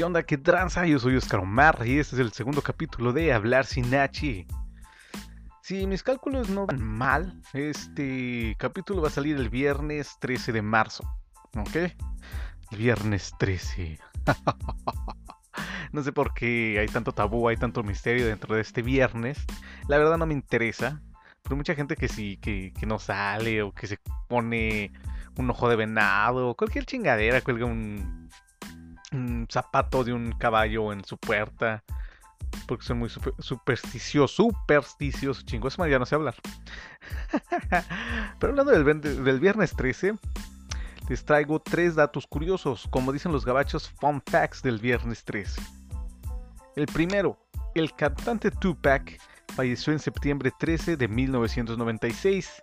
¿Qué onda? ¿Qué tranza? Yo soy Oscar Omar y este es el segundo capítulo de Hablar sin H. Si mis cálculos no van mal, este capítulo va a salir el viernes 13 de marzo. ¿Ok? El viernes 13. no sé por qué hay tanto tabú, hay tanto misterio dentro de este viernes. La verdad no me interesa. Pero mucha gente que sí, que, que no sale o que se pone un ojo de venado, cualquier chingadera, cuelga un un zapato de un caballo en su puerta. Porque soy muy supersticioso, supersticioso, chingo, ya no sé hablar. Pero hablando del, del, viernes 13, les traigo tres datos curiosos, como dicen los gabachos, fun facts del viernes 13. El primero, el cantante Tupac falleció en septiembre 13 de 1996.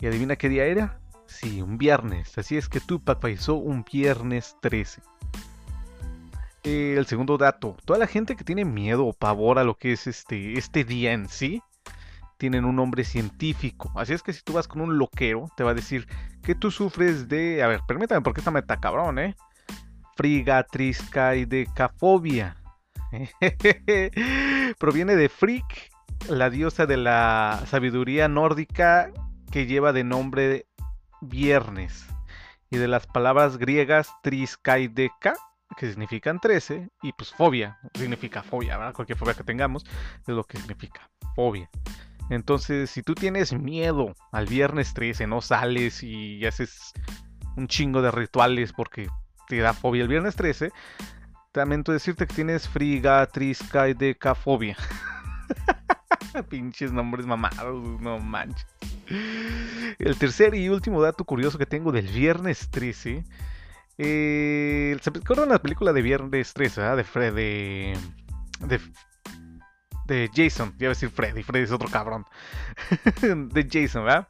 ¿Y adivina qué día era? Sí, un viernes. Así es que Tupac falleció un viernes 13. Eh, el segundo dato, toda la gente que tiene miedo o pavor a lo que es este, este día en sí, tienen un nombre científico. Así es que si tú vas con un loquero, te va a decir que tú sufres de... A ver, permítame porque esta meta cabrón, ¿eh? Frigatriscaidecafobia. Proviene de Frig, la diosa de la sabiduría nórdica que lleva de nombre viernes. Y de las palabras griegas triskaideca que significan 13, y pues fobia, significa fobia, ¿verdad? Cualquier fobia que tengamos es lo que significa fobia. Entonces, si tú tienes miedo al viernes 13, no sales y haces un chingo de rituales porque te da fobia el viernes 13, te lamento decirte que tienes friga, trisca y decafobia. Pinches nombres mamados, no manches. El tercer y último dato curioso que tengo del viernes 13 eh, ¿Se acuerdan la película de Viernes 13, De Fred, de, Jason, ya a decir Freddy, Freddy es otro cabrón. de Jason, ¿verdad?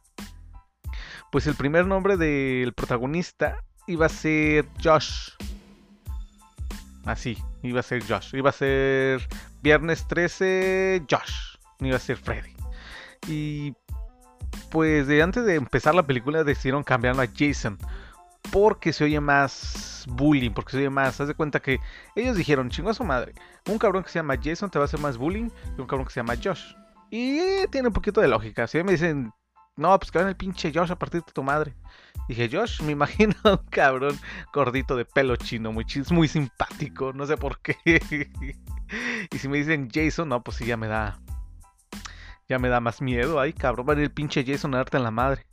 Pues el primer nombre del protagonista iba a ser Josh. Así, iba a ser Josh. Iba a ser Viernes 13 Josh. Iba a ser Freddy. Y pues de antes de empezar la película decidieron cambiarlo a Jason porque se oye más bullying, porque se oye más. Haz de cuenta que ellos dijeron, chingo a su madre, un cabrón que se llama Jason te va a hacer más bullying que un cabrón que se llama Josh. Y tiene un poquito de lógica. Si me dicen, no, pues que van el pinche Josh a partir de tu madre. Dije, Josh, me imagino un cabrón gordito de pelo chino, muy, muy simpático, no sé por qué. y si me dicen Jason, no, pues sí, ya me da. Ya me da más miedo. Ay, cabrón, va a ir el pinche Jason a darte en la madre.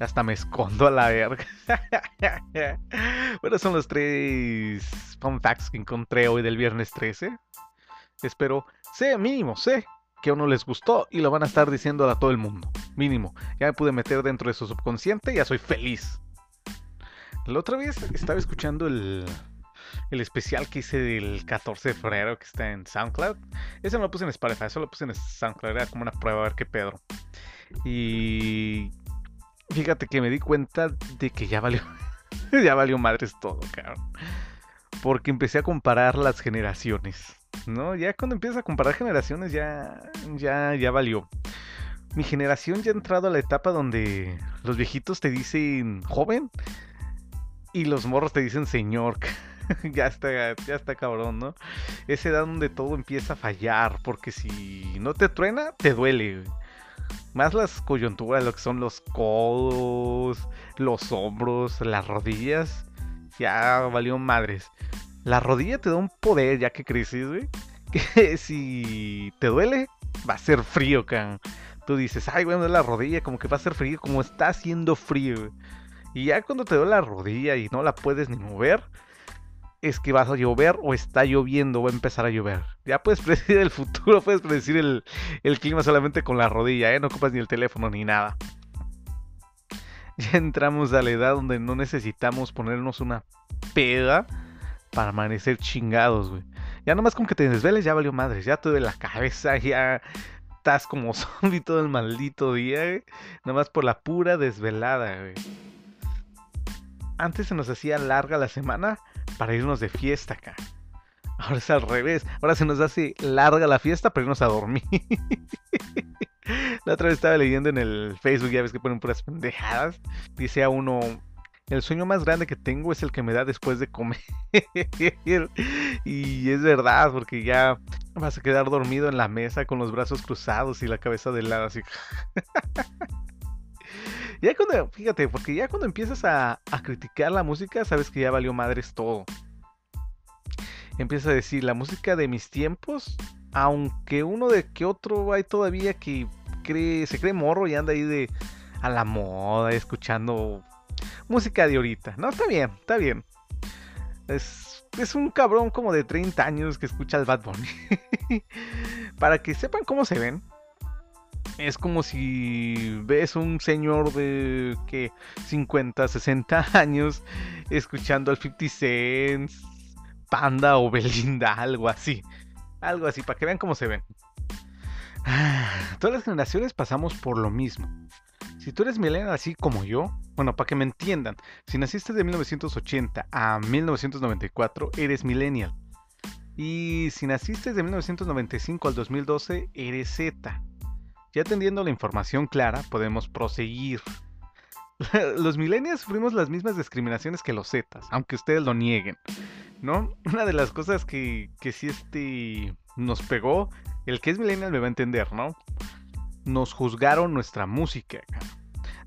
Hasta me escondo a la verga. bueno, son los tres fun facts que encontré hoy del viernes 13. Espero, sé mínimo, sé que a uno les gustó y lo van a estar diciendo a todo el mundo. Mínimo. Ya me pude meter dentro de su subconsciente y ya soy feliz. La otra vez estaba escuchando el, el especial que hice del 14 de febrero que está en SoundCloud. Ese no lo puse en Spotify, eso lo puse en SoundCloud. Era como una prueba a ver qué pedo. Y Fíjate que me di cuenta de que ya valió. ya valió madres todo, cabrón. Porque empecé a comparar las generaciones. ¿No? Ya cuando empiezas a comparar generaciones ya. ya. ya valió. Mi generación ya ha entrado a la etapa donde los viejitos te dicen joven. Y los morros te dicen señor. ya está, ya está cabrón, ¿no? Esa edad donde todo empieza a fallar. Porque si no te truena, te duele. Más las coyunturas, lo que son los codos, los hombros, las rodillas. Ya valió madres. La rodilla te da un poder ya que creces, güey. Que si te duele, va a ser frío, can. Tú dices, ay, güey, la rodilla, como que va a ser frío, como está haciendo frío. Y ya cuando te duele la rodilla y no la puedes ni mover, es que vas a llover o está lloviendo, va a empezar a llover. Ya puedes predecir el futuro, puedes predecir el, clima solamente con la rodilla, ¿eh? no ocupas ni el teléfono ni nada. Ya entramos a la edad donde no necesitamos ponernos una peda para amanecer chingados, güey. Ya nomás con que te desveles ya valió madres, ya te duele la cabeza, ya estás como zombie todo el maldito día, güey. Nomás por la pura desvelada, güey. Antes se nos hacía larga la semana para irnos de fiesta acá. Ahora es al revés. Ahora se nos hace larga la fiesta para irnos a dormir. la otra vez estaba leyendo en el Facebook, ya ves que ponen puras pendejadas. Dice a uno, el sueño más grande que tengo es el que me da después de comer. y es verdad, porque ya vas a quedar dormido en la mesa con los brazos cruzados y la cabeza de lado así. ya cuando, fíjate, porque ya cuando empiezas a, a criticar la música, sabes que ya valió madres todo. Empiezas a decir, la música de mis tiempos, aunque uno de que otro hay todavía que cree, se cree morro y anda ahí de a la moda, escuchando música de ahorita. No, está bien, está bien. Es, es un cabrón como de 30 años que escucha el Bad Bunny. Para que sepan cómo se ven. Es como si ves un señor de que 50, 60 años escuchando al 50 Cent, Panda o Belinda, algo así. Algo así, para que vean cómo se ven. Todas las generaciones pasamos por lo mismo. Si tú eres millennial así como yo, bueno, para que me entiendan, si naciste de 1980 a 1994, eres millennial. Y si naciste de 1995 al 2012, eres Z. Ya teniendo la información clara, podemos proseguir. Los millennials sufrimos las mismas discriminaciones que los Zetas, aunque ustedes lo nieguen. ¿No? Una de las cosas que, que sí este, nos pegó, el que es millennial me va a entender, ¿no? nos juzgaron nuestra música.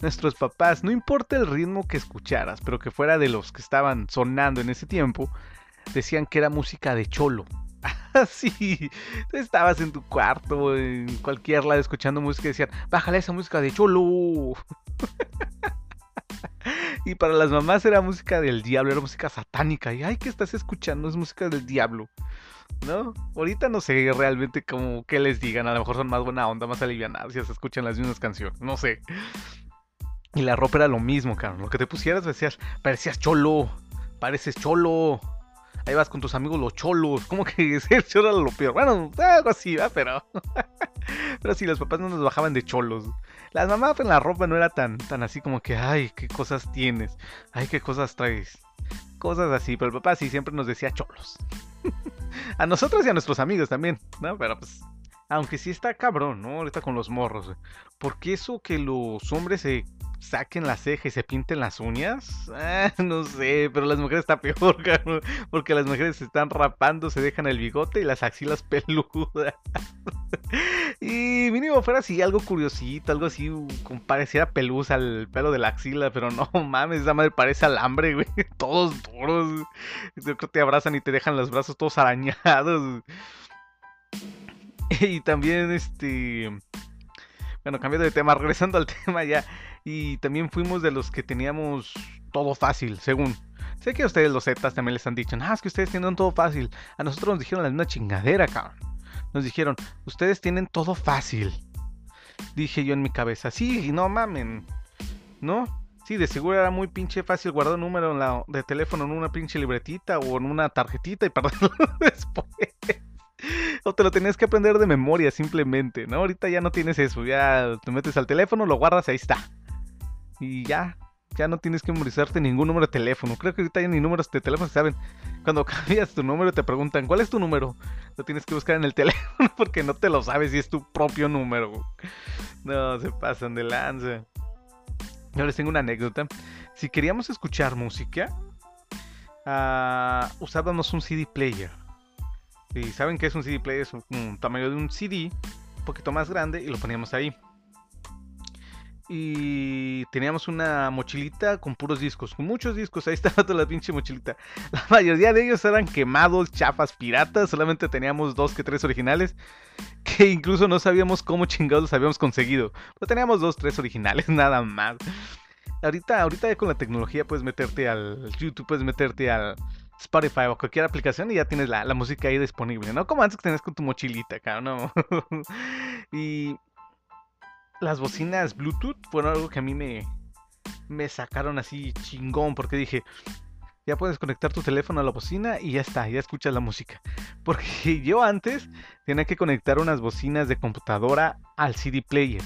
Nuestros papás, no importa el ritmo que escucharas, pero que fuera de los que estaban sonando en ese tiempo, decían que era música de cholo. Así, estabas en tu cuarto, en cualquier lado escuchando música y decían, bájale esa música de cholo. y para las mamás era música del diablo, era música satánica. Y ay, ¿qué estás escuchando? Es música del diablo. ¿no? Ahorita no sé realmente cómo que les digan, a lo mejor son más buena onda, más alivianados, ya se escuchan las mismas canciones, no sé. Y la ropa era lo mismo, cabrón. Lo que te pusieras decías, parecías cholo, pareces cholo. Ahí vas con tus amigos los cholos. ¿Cómo que cholo era lo peor? Bueno, algo así, ¿va? Pero. pero sí, los papás no nos bajaban de cholos. Las mamás en la ropa no era tan, tan así como que, ay, qué cosas tienes. Ay, qué cosas traes. Cosas así. Pero el papá sí siempre nos decía cholos. a nosotros y a nuestros amigos también, ¿no? Pero pues, aunque sí está cabrón, ¿no? Ahorita con los morros, Porque eso que los hombres se saquen la ceja y se pinten las uñas. Ah, no sé, pero las mujeres está peor, porque las mujeres se están rapando, se dejan el bigote y las axilas peludas. y mínimo fuera así algo curiosito, algo así, como pareciera pelusa al pelo de la axila, pero no mames, esa madre parece alambre, güey. Todos duros. Yo creo te abrazan y te dejan los brazos todos arañados. Y también este bueno, cambiando de tema, regresando al tema ya. Y también fuimos de los que teníamos todo fácil, según. Sé que a ustedes los Zetas también les han dicho, ah, es que ustedes tienen todo fácil. A nosotros nos dijeron la misma chingadera, cabrón. Nos dijeron, ustedes tienen todo fácil. Dije yo en mi cabeza, sí, no mamen. ¿No? Sí, de seguro era muy pinche fácil guardar un número de teléfono en una pinche libretita o en una tarjetita y perderlo después. o te lo tenías que aprender de memoria simplemente, ¿no? Ahorita ya no tienes eso, ya te metes al teléfono, lo guardas, ahí está. Y ya, ya no tienes que memorizarte ningún número de teléfono. Creo que ahorita ya ni números de teléfono saben. Cuando cambias tu número te preguntan, ¿cuál es tu número? Lo tienes que buscar en el teléfono porque no te lo sabes y es tu propio número. No, se pasan de lanza. Yo les tengo una anécdota. Si queríamos escuchar música, uh, usábamos un CD player. Y saben que es un CD player, es un, tamaño de un CD, un poquito más grande, y lo poníamos ahí. Y teníamos una mochilita con puros discos, con muchos discos, ahí estaba toda la pinche mochilita. La mayoría de ellos eran quemados, chafas, piratas, solamente teníamos dos que tres originales, que incluso no sabíamos cómo chingados los habíamos conseguido. Pero teníamos dos, tres originales, nada más. Ahorita, ahorita con la tecnología puedes meterte al YouTube, puedes meterte al Spotify o cualquier aplicación y ya tienes la, música ahí disponible, ¿no? Como antes que tenías con tu mochilita, acá, ¿no? y las bocinas Bluetooth fueron algo que a mí me, me sacaron así chingón porque dije, ya puedes conectar tu teléfono a la bocina y ya está, ya escuchas la música. Porque yo antes tenía que conectar unas bocinas de computadora al CD player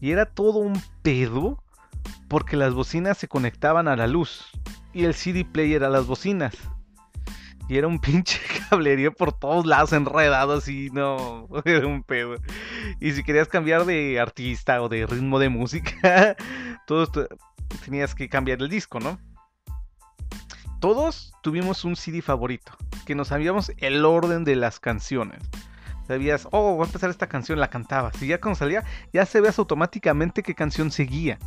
y era todo un pedo porque las bocinas se conectaban a la luz y el CD player a las bocinas. Y era un pinche cablerío por todos lados enredado así, no, era un pedo. Y si querías cambiar de artista o de ritmo de música, todos tenías que cambiar el disco, ¿no? todos tuvimos un CD favorito, que nos sabíamos el orden de las canciones. Sabías, oh, voy a empezar esta canción, la cantabas. Y ya cuando salía, ya se veas automáticamente qué canción seguía.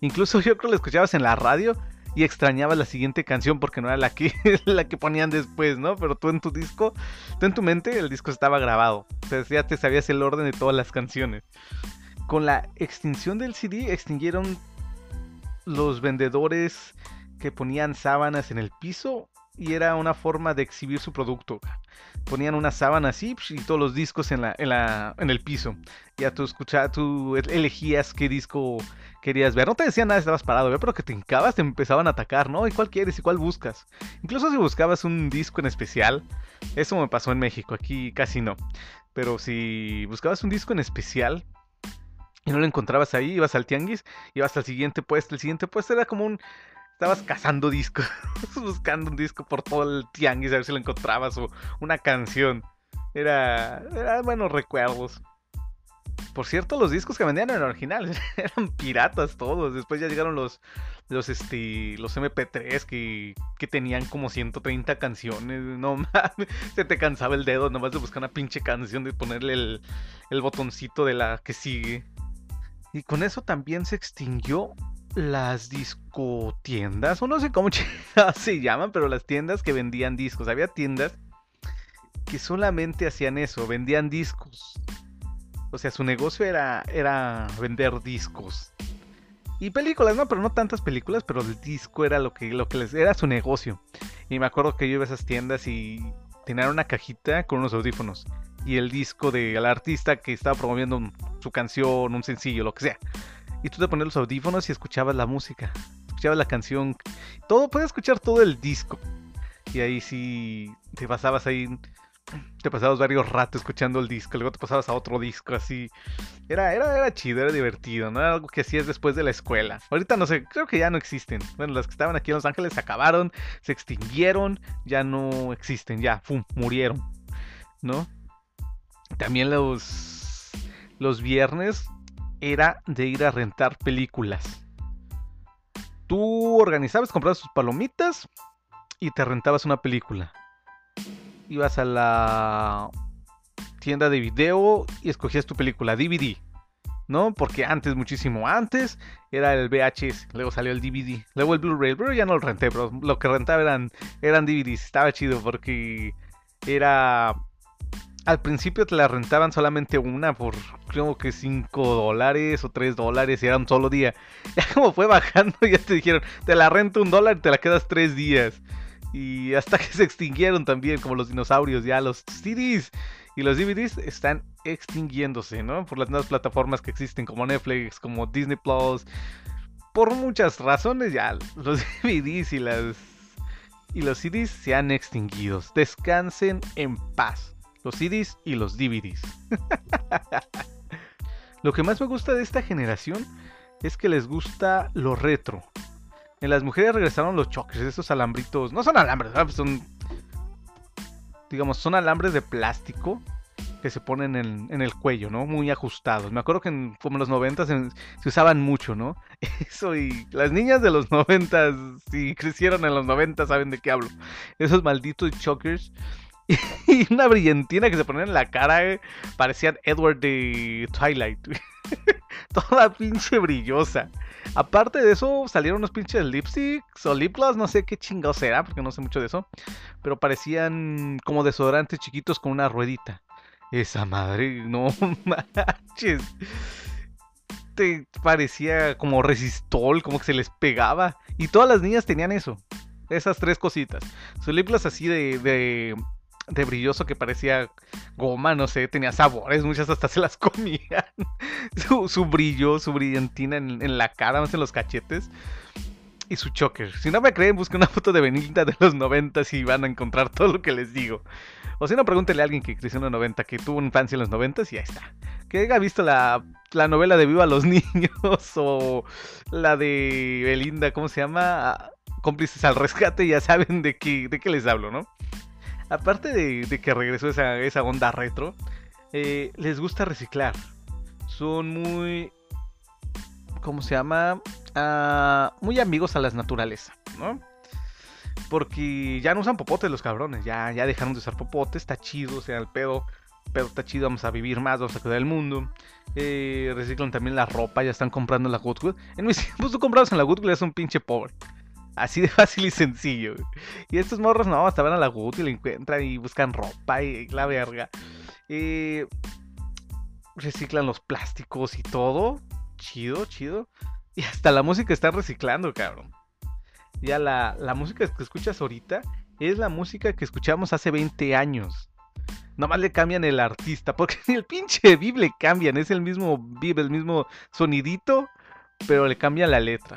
Incluso yo creo que la escuchabas en la radio y extrañabas la siguiente canción porque no era la que, la que ponían después, ¿no? Pero tú en tu disco, tú en tu mente, el disco estaba grabado. Sea, ya te sabías el orden de todas las canciones. Con la extinción del CD, extinguieron los vendedores que ponían sábanas en el piso y era una forma de exhibir su producto. Ponían una sábana así y todos los discos en, la, en, la, en el piso. Ya tú escuchabas, tú elegías qué disco querías ver. No te decían nada, estabas parado, pero que te hincabas, te empezaban a atacar, ¿no? ¿Y cuál quieres y cuál buscas? Incluso si buscabas un disco en especial, eso me pasó en México, aquí casi no. Pero si buscabas un disco en especial, y no lo encontrabas ahí, ibas al tianguis, ibas al siguiente puesto, el siguiente puesto era como un... Estabas cazando discos, buscando un disco por todo el tianguis a ver si lo encontrabas o una canción. Era, era buenos recuerdos. Por cierto, los discos que vendían eran originales, eran piratas todos. Después ya llegaron los los este los MP3 que, que tenían como 130 canciones. No mames, se te cansaba el dedo nomás de buscar una pinche canción de ponerle el, el botoncito de la que sigue. Y con eso también se extinguió las discotiendas, o no sé cómo se llaman, pero las tiendas que vendían discos. Había tiendas que solamente hacían eso, vendían discos. O sea, su negocio era, era vender discos. Y películas, ¿no? Pero no tantas películas, pero el disco era lo que, lo que les era su negocio. Y me acuerdo que yo iba a esas tiendas y tenían una cajita con unos audífonos y el disco del artista que estaba promoviendo su canción, un sencillo, lo que sea. Y tú te ponías los audífonos y escuchabas la música, escuchabas la canción, todo, puedes escuchar todo el disco. Y ahí sí te pasabas ahí, te pasabas varios ratos escuchando el disco, luego te pasabas a otro disco así. Era, era, era chido, era divertido, ¿no? Era algo que hacías después de la escuela. Ahorita no sé, creo que ya no existen. Bueno, las que estaban aquí en Los Ángeles se acabaron, se extinguieron, ya no existen, ya, ¡fum! murieron, ¿no? También los, los viernes era de ir a rentar películas. Tú organizabas, comprabas tus palomitas y te rentabas una película. Ibas a la tienda de video y escogías tu película, DVD. ¿No? Porque antes, muchísimo antes, era el VHS, luego salió el DVD, luego el Blu-ray, pero ya no lo renté, pero lo que rentaba eran, eran DVDs, estaba chido porque era al principio te la rentaban solamente una por creo que 5 dólares o 3 dólares y era un solo día. Ya como fue bajando, ya te dijeron, te la rento un dólar y te la quedas 3 días. Y hasta que se extinguieron también, como los dinosaurios, ya los CDs y los DVDs están extinguiéndose, ¿no? Por las nuevas plataformas que existen como Netflix, como Disney Plus. Por muchas razones ya los DVDs y las y los CDs se han extinguido. Descansen en paz los CDs y los DVDs. lo que más me gusta de esta generación es que les gusta lo retro. En las mujeres regresaron los choques, esos alambritos. No son alambres, son. Digamos, son alambres de plástico que se ponen en, el cuello, ¿no? Muy ajustados. Me acuerdo que en, como en los 90 se, usaban mucho, ¿no? Eso y las niñas de los 90, si crecieron en los 90, saben de qué hablo. Esos malditos chokers y una brillantina que se ponían en la cara, eh, parecían Edward de Twilight. Toda pinche brillosa. Aparte de eso, salieron unos pinches lipsticks o lip gloss, no sé qué chingados era, porque no sé mucho de eso. Pero parecían como desodorantes chiquitos con una ruedita. Esa madre, no manches. Te parecía como resistol, como que se les pegaba. Y todas las niñas tenían eso. Esas tres cositas. Su lip gloss así de brilloso que parecía goma, no sé, tenía sabores, muchas hasta se las comían. su, brillo, su brillantina en, la cara, más en los cachetes. Y su choker. Si no me creen, busquen una foto de Benilda de los 90 y van a encontrar todo lo que les digo. O si no, pregúntele a alguien que creció en los 90, que tuvo infancia en los 90 y ahí está. Que haya visto la, la novela de Viva los Niños o la de Belinda, ¿cómo se llama? Cómplices al rescate, ya saben de qué, de qué les hablo, ¿no? Aparte de, que regresó esa, esa onda retro, eh, les gusta reciclar. Son muy. ¿Cómo se llama? Ah, muy amigos a la naturaleza, ¿no? Porque ya no usan popotes los cabrones. Ya, ya dejaron de usar popotes. Está chido, o sea, el pedo. Pero está chido, vamos a vivir más, vamos a cuidar el mundo. Eh, reciclan también la ropa, ya están comprando la Goodwill. En mis tiempos tú comprabas en la Goodwill, es un pinche pobre. Así de fácil y sencillo. Y estos morros no, hasta van a la Goodwill, encuentran y buscan ropa y, la verga. Eh, reciclan los plásticos y todo. Chido, chido. Y hasta la música están reciclando, cabrón. Ya la, la música que escuchas ahorita es la música que escuchamos hace 20 años. Nomás le cambian el artista, porque ni el pinche Viv le cambian, es el mismo Viv, el mismo sonidito, pero le cambian la letra.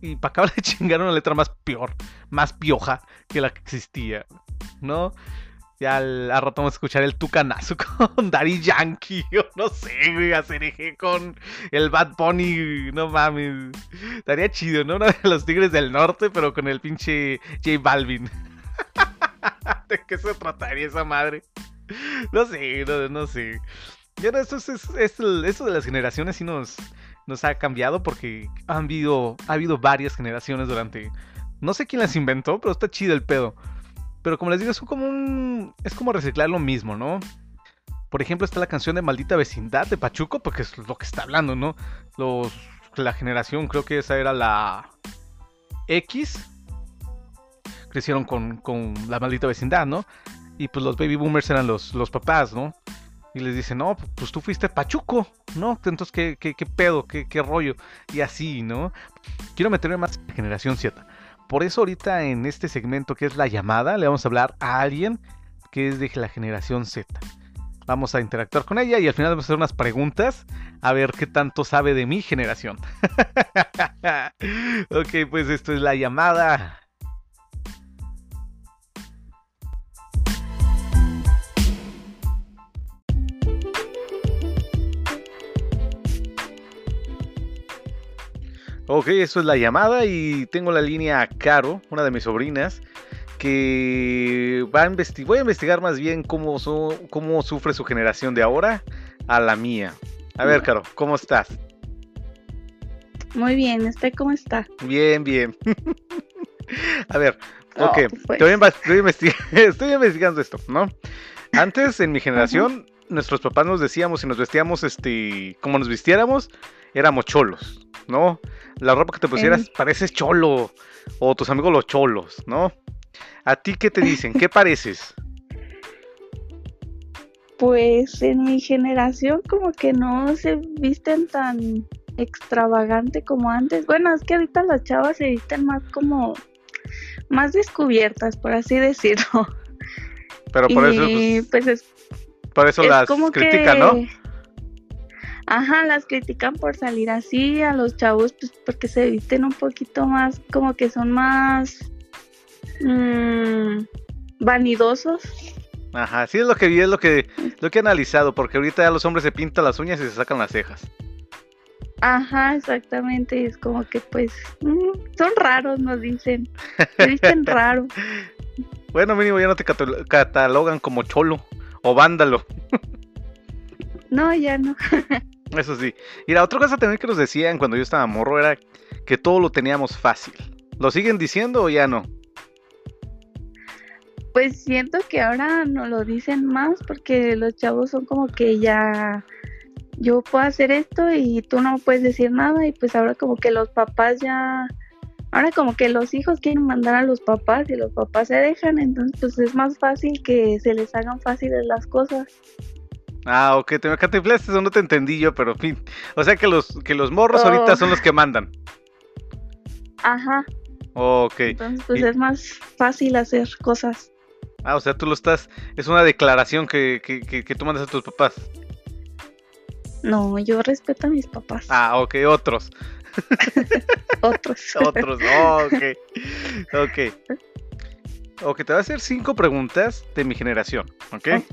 Y para acabar de chingar una letra más peor, más pioja que la que existía, ¿no? Ya al, rato vamos a escuchar el tucanazo con Daddy Yankee, o no sé, güey, hacer eje con el Bad Pony, no mames. Estaría chido, ¿no? Uno de los Tigres del Norte, pero con el pinche J Balvin. ¿De qué se trataría esa madre? No sé, no, sé. Y ahora esto, es, esto de las generaciones sí nos, nos ha cambiado porque han habido, ha habido varias generaciones durante... No sé quién las inventó, pero está chido el pedo. Pero como les digo, es como un... Es como reciclar lo mismo, ¿no? Por ejemplo, está la canción de Maldita Vecindad de Pachuco, porque es lo que está hablando, ¿no? La generación, creo que esa era la X. Crecieron con, con la maldita vecindad, ¿no? Y pues los baby boomers eran los, los papás, ¿no? Y les dicen, no, pues tú fuiste Pachuco, ¿no? Entonces, ¿qué, qué, pedo? ¿Qué, ¿Qué rollo? Y así, ¿no? Quiero meterme más en generación Z. Por eso ahorita en este segmento que es la llamada, le vamos a hablar a alguien que es de la generación Z. Vamos a interactuar con ella y al final vamos a hacer unas preguntas a ver qué tanto sabe de mi generación. ok, pues esto es la llamada. Ok, eso es la llamada y tengo la línea a Caro, una de mis sobrinas, que va a investigar, voy a investigar más bien cómo, cómo sufre su generación de ahora a la mía. A ver, Caro, ¿cómo estás? Muy bien, ¿usted cómo está? Bien, bien. a ver, ok, pues. estoy, investigando esto, ¿no? Antes, en mi generación, nuestros papás nos decíamos, si nos vestíamos, este, como nos vistiéramos, éramos cholos, ¿no? La ropa que te pusieras pareces cholo, o tus amigos los cholos, ¿no? ¿A ti qué te dicen? ¿Qué pareces? Pues en mi generación como que no se visten tan extravagante como antes. Bueno, es que ahorita las chavas se visten más como más descubiertas, por así decirlo. Pero por eso pues, pues es, por eso las critican, ¿no? Ajá, las critican por salir así, a los chavos pues porque se visten un poquito más, como que son más mmm, vanidosos. Ajá, sí es lo que vi, es lo que, lo que he analizado, porque ahorita ya los hombres se pintan las uñas y se sacan las cejas. Ajá, exactamente, es como que pues mm, son raros, nos dicen, se visten raro. Bueno, mínimo ya no te catalogan como cholo o vándalo. No, ya no. Eso sí. Y la otra cosa también que nos decían cuando yo estaba morro era que todo lo teníamos fácil. ¿Lo siguen diciendo o ya no? Pues siento que ahora no lo dicen más porque los chavos son como que ya yo puedo hacer esto y tú no puedes decir nada y pues ahora como que los papás ya ahora como que los hijos quieren mandar a los papás y los papás se dejan, entonces pues es más fácil que se les hagan fáciles las cosas. Ah, ok, te me eso no te entendí yo, pero en fin. O sea que los, que los morros ahorita son los que mandan. Ajá. Ok. Entonces, pues es más fácil hacer cosas. Ah, o sea, tú lo estás. Es una declaración que, que, que, tú mandas a tus papás. No, yo respeto a mis papás. Ah, ok, otros. otros. otros, ok. Ok. Ok, te voy a hacer cinco preguntas de mi generación, ¿ok?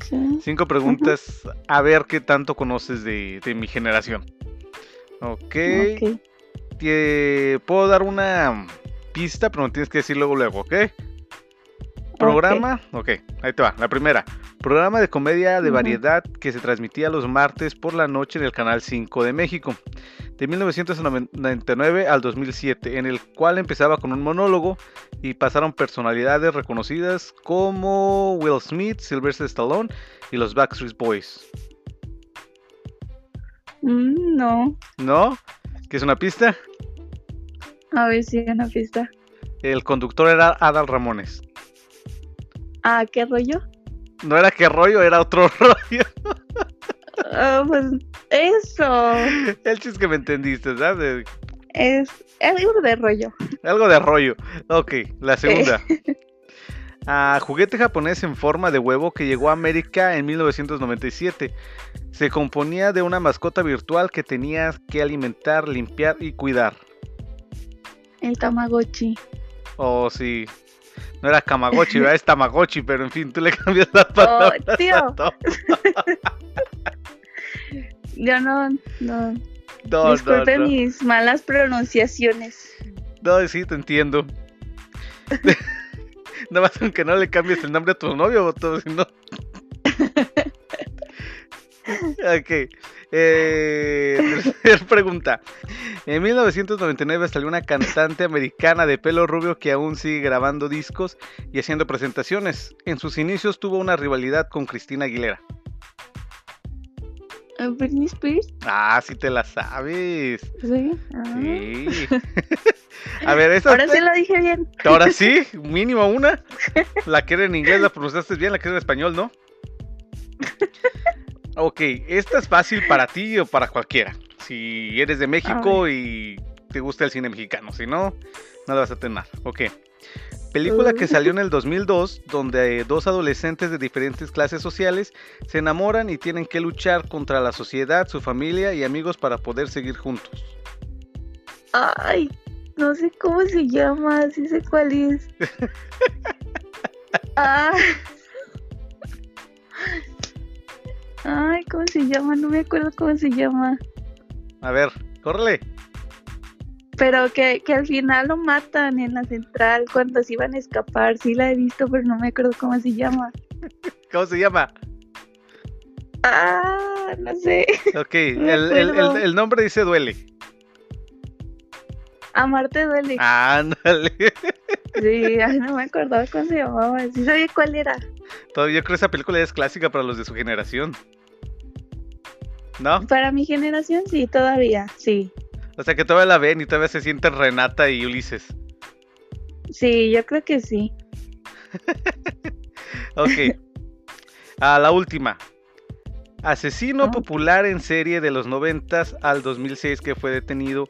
Cinco preguntas a ver qué tanto conoces de, mi generación. Ok. Te puedo dar una pista, pero no tienes que decir luego, luego, ¿ok? Programa, ok, ahí te va. La primera, programa de comedia de variedad que se transmitía los martes por la noche en el Canal 5 de México, de 1999 al 2007, en el cual empezaba con un monólogo y pasaron personalidades reconocidas como Will Smith, Sylvester Stallone y los Backstreet Boys. Mm, no, ¿No? ¿Qué es una pista? a ver si una pista. El conductor era Adal Ramones. Ah, ¿qué rollo? No era qué rollo, era otro rollo. Ah, pues eso, El chiste que me entendiste, ¿sabes? es algo de rollo. Algo de rollo. Ok, la segunda. Ah, juguete japonés en forma de huevo que llegó a América en 1997. Se componía de una mascota virtual que tenías que alimentar, limpiar y cuidar. El Tamagotchi. Oh, sí. No era Kamagochi, ¿verdad? es Tamagotchi, pero en fin, tú le cambias las palabras. a Oh, tío. todo. Yo no, no. No, Disculpe no, no. mis malas pronunciaciones. No, sí, te entiendo. Nada más aunque no le cambies el nombre a tu novio o todo, si no. ok. Eh, tercera pregunta. En 1999 salió una cantante americana de pelo rubio que aún sigue grabando discos y haciendo presentaciones. En sus inicios tuvo una rivalidad con Cristina Aguilera. Britney Spears, Ah, sí te la sabes. sí. Ah. Sí. A ver, esa Ahora sí lo dije bien. Ahora sí, mínimo una. La que era en inglés la pronunciaste bien, la que era en español, ¿no? Ok, esta es fácil para ti o para cualquiera. Si eres de México y te gusta el cine mexicano, si no, no le vas a tener. Ok. Película que salió en el 2002, donde dos adolescentes de diferentes clases sociales se enamoran y tienen que luchar contra la sociedad, su familia y amigos para poder seguir juntos. Ay, no sé cómo se llama, sí sé cuál es. Ah. Ay, ¿cómo se llama? No me acuerdo cómo se llama. A ver, córrele. Pero que, que al final lo matan en la central cuando se iban a escapar. Sí la he visto, pero no me acuerdo cómo se llama. ¿Cómo se llama? Ah, no sé. Ok, el, el- el- acuerdo. el nombre dice duele. Amarte duele. Ándale. Sí, ay, no me acordaba cómo se llamaba. Sí sabía cuál era. Todavía yo creo que esa película es clásica para los de su generación. ¿No? Para mi generación sí, todavía, sí. O sea que todavía la ven y todavía se sienten Renata y Ulises. Sí, yo creo que sí. Ok. A la última. Asesino popular en serie de los 90 al 2006 que fue detenido.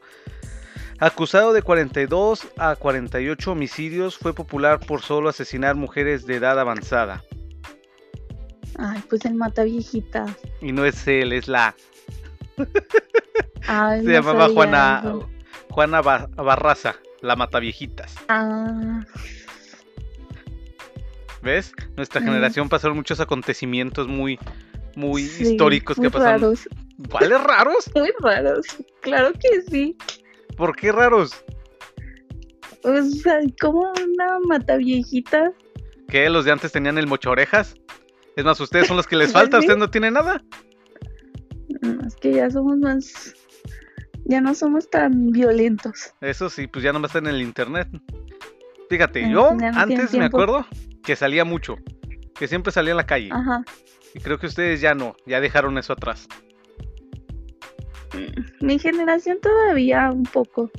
Acusado de 42 a 48 homicidios, fue popular por solo asesinar mujeres de edad avanzada. Ay, pues el mata viejita. Y no es él, es la... Ay, Se no llamaba sabía Juana, Barraza, la mataviejitas. Ah, ¿Ves? Nuestra Mm. generación pasaron muchos acontecimientos muy, muy sí, históricos muy que pasaron. raros. ¿Cuáles raros? Muy raros. Claro que sí. ¿Por qué raros? O sea, como una mata viejita. ¿Qué? ¿Los de antes tenían el mocho orejas? Es más, ustedes son los que les falta, ustedes no tienen nada. Mm, Es que ya somos más. Ya no somos tan violentos. Eso sí, pues ya nomás están en el internet. Fíjate, Eh, yo no antes me acuerdo que salía mucho, que siempre salía en la calle. Ajá. Y creo que ustedes ya no, ya dejaron eso atrás. Mi generación todavía un poco.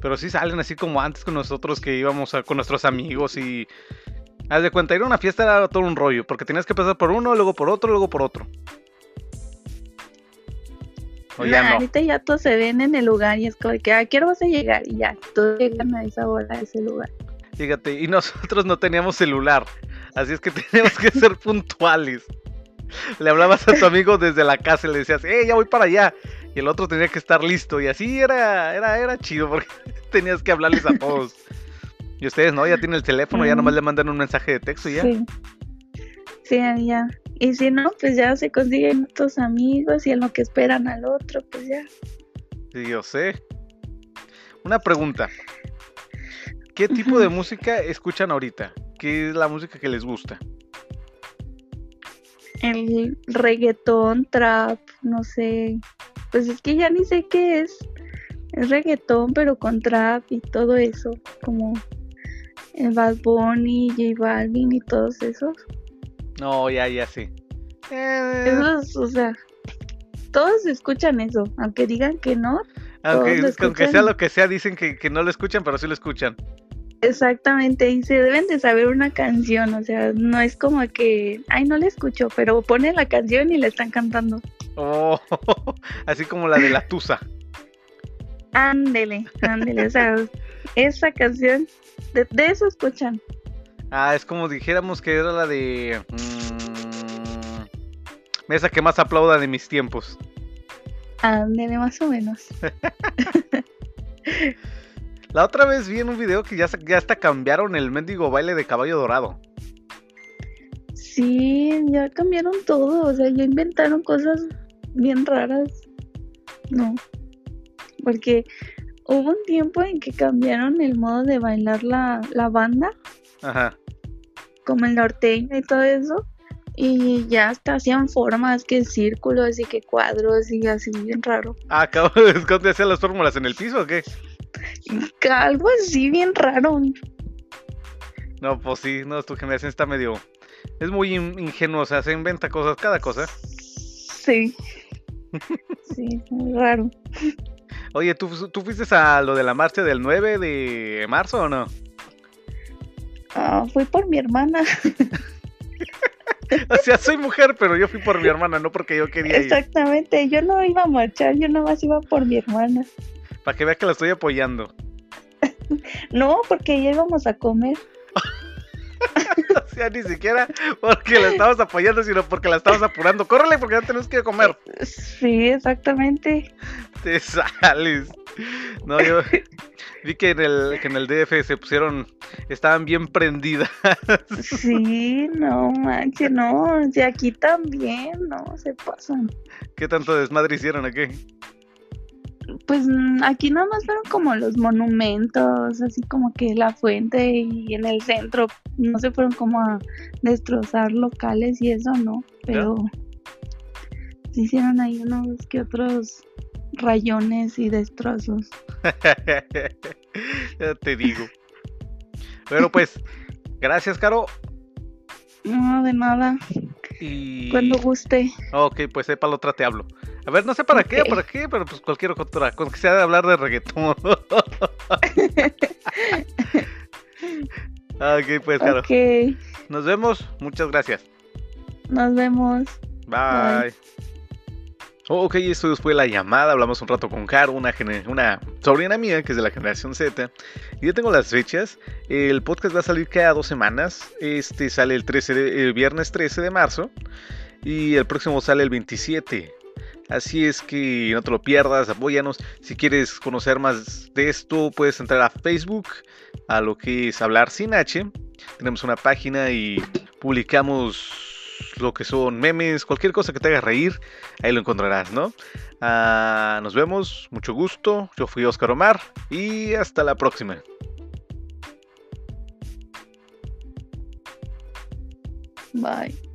Pero sí salen así como antes con nosotros que íbamos a- con nuestros amigos y... Haz de cuenta, ir a una fiesta era todo un rollo, porque tenías que pasar por uno, luego por otro, luego por otro. O ya Nah, no. Ahorita ya todos se ven en el lugar y es como que, ¿a qué hora vas a llegar? Y ya, todos llegan a esa hora a ese lugar. Fíjate, y nosotros no teníamos celular, así es que teníamos que ser puntuales. Le hablabas a tu amigo desde la casa y le decías, eh, ya voy para allá. Y el otro tenía que estar listo, y así era, era, era chido, porque tenías que hablarles a todos. Y ustedes no, ya tienen el teléfono, ya Mm. nomás le mandan un mensaje de texto y ya. Sí. Sí, ya. Y si no, pues ya se consiguen otros amigos y en lo que esperan al otro, pues ya. Sí, yo sé. Una pregunta. ¿Qué tipo de música escuchan ahorita? ¿Qué es la música que les gusta? el reggaetón, trap, no sé. Pues es que ya ni sé qué es. Es reggaetón, pero con trap y todo eso. Como el Bad Bunny, J Balvin y todos esos. No, ya, ya sí. Eh... Esos, o sea, todos escuchan eso, aunque digan que no. Aunque, aunque sea lo que sea, dicen que, que no lo escuchan, pero sí lo escuchan. Exactamente, y se deben de saber una canción, o sea, no es como que, ay, no la escucho, pero pone la canción y la están cantando. Oh, así como la de la Tusa. Ándele, ándele, o sea, esa canción, de, eso escuchan. Ah, es como dijéramos que era la de... Mmm, esa que más aplauda de mis tiempos. Ándele, más o menos. La otra vez vi en un video que ya, ya hasta cambiaron el mendigo baile de caballo dorado. Sí, ya cambiaron todo, o sea, ya inventaron cosas bien raras. No, porque hubo un tiempo en que cambiaron el modo de bailar la, la banda. Ajá. Como el norteño y todo eso. Y ya hasta hacían formas, que círculos y que cuadros y así, bien raro. Ah, cabrón, ¿cómo hacían las fórmulas en el piso o qué? Algo así bien raro. No, pues sí, no, tu generación está medio. Es muy o sea, se inventa cosas, cada cosa. Sí. sí, muy raro. Oye, ¿tú, ¿tú fuiste a lo de la marcha del 9 de marzo o no? Ah, fui por mi hermana. o sea, soy mujer, pero yo fui por mi hermana, no porque yo quería Exactamente, yo no iba a marchar, yo nomás iba por mi hermana. Para que vea que la estoy apoyando. no, porque ya íbamos a comer. o sea, ni siquiera porque la estabas apoyando, sino porque la estabas apurando. Córrele porque ya tenemos que comer. Sí, exactamente. Te sales. No, yo vi que en el, que en el DF se pusieron, estaban bien prendidas. Sí, no manches, no, y aquí también, no, se pasan. ¿Qué tanto desmadre hicieron aquí? Pues mm, aquí nada más fueron como los monumentos, así como que la fuente y en el centro, no se fueron como a destrozar locales y eso, ¿no? Pero se hicieron ahí unos que otros rayones y destrozos. ya te digo. Bueno, pues, gracias, Caro. No, de nada. Y... Cuando guste. Ok, pues para la otra te hablo. A ver, no sé para qué, para qué, pero pues cualquier otra, con que sea de hablar de reggaetón. ok, pues claro. Nos vemos, muchas gracias. Nos vemos. Bye. Ok, esto fue la llamada. Hablamos un rato con Caro, una, una sobrina mía que es de la generación Z. Y ya tengo las fechas. El podcast va a salir cada dos semanas. Este sale el, 13 el viernes 13 de marzo. Y el próximo sale el 27. Así es que no te lo pierdas, apóyanos. Si quieres conocer más de esto, puedes entrar a Facebook, a lo que es Hablar Sin H. Tenemos una página y publicamos lo que son memes, cualquier cosa que te haga reír, ahí lo encontrarás, ¿no? Ah, nos vemos, mucho gusto. Yo fui Oscar Omar y hasta la próxima. Bye.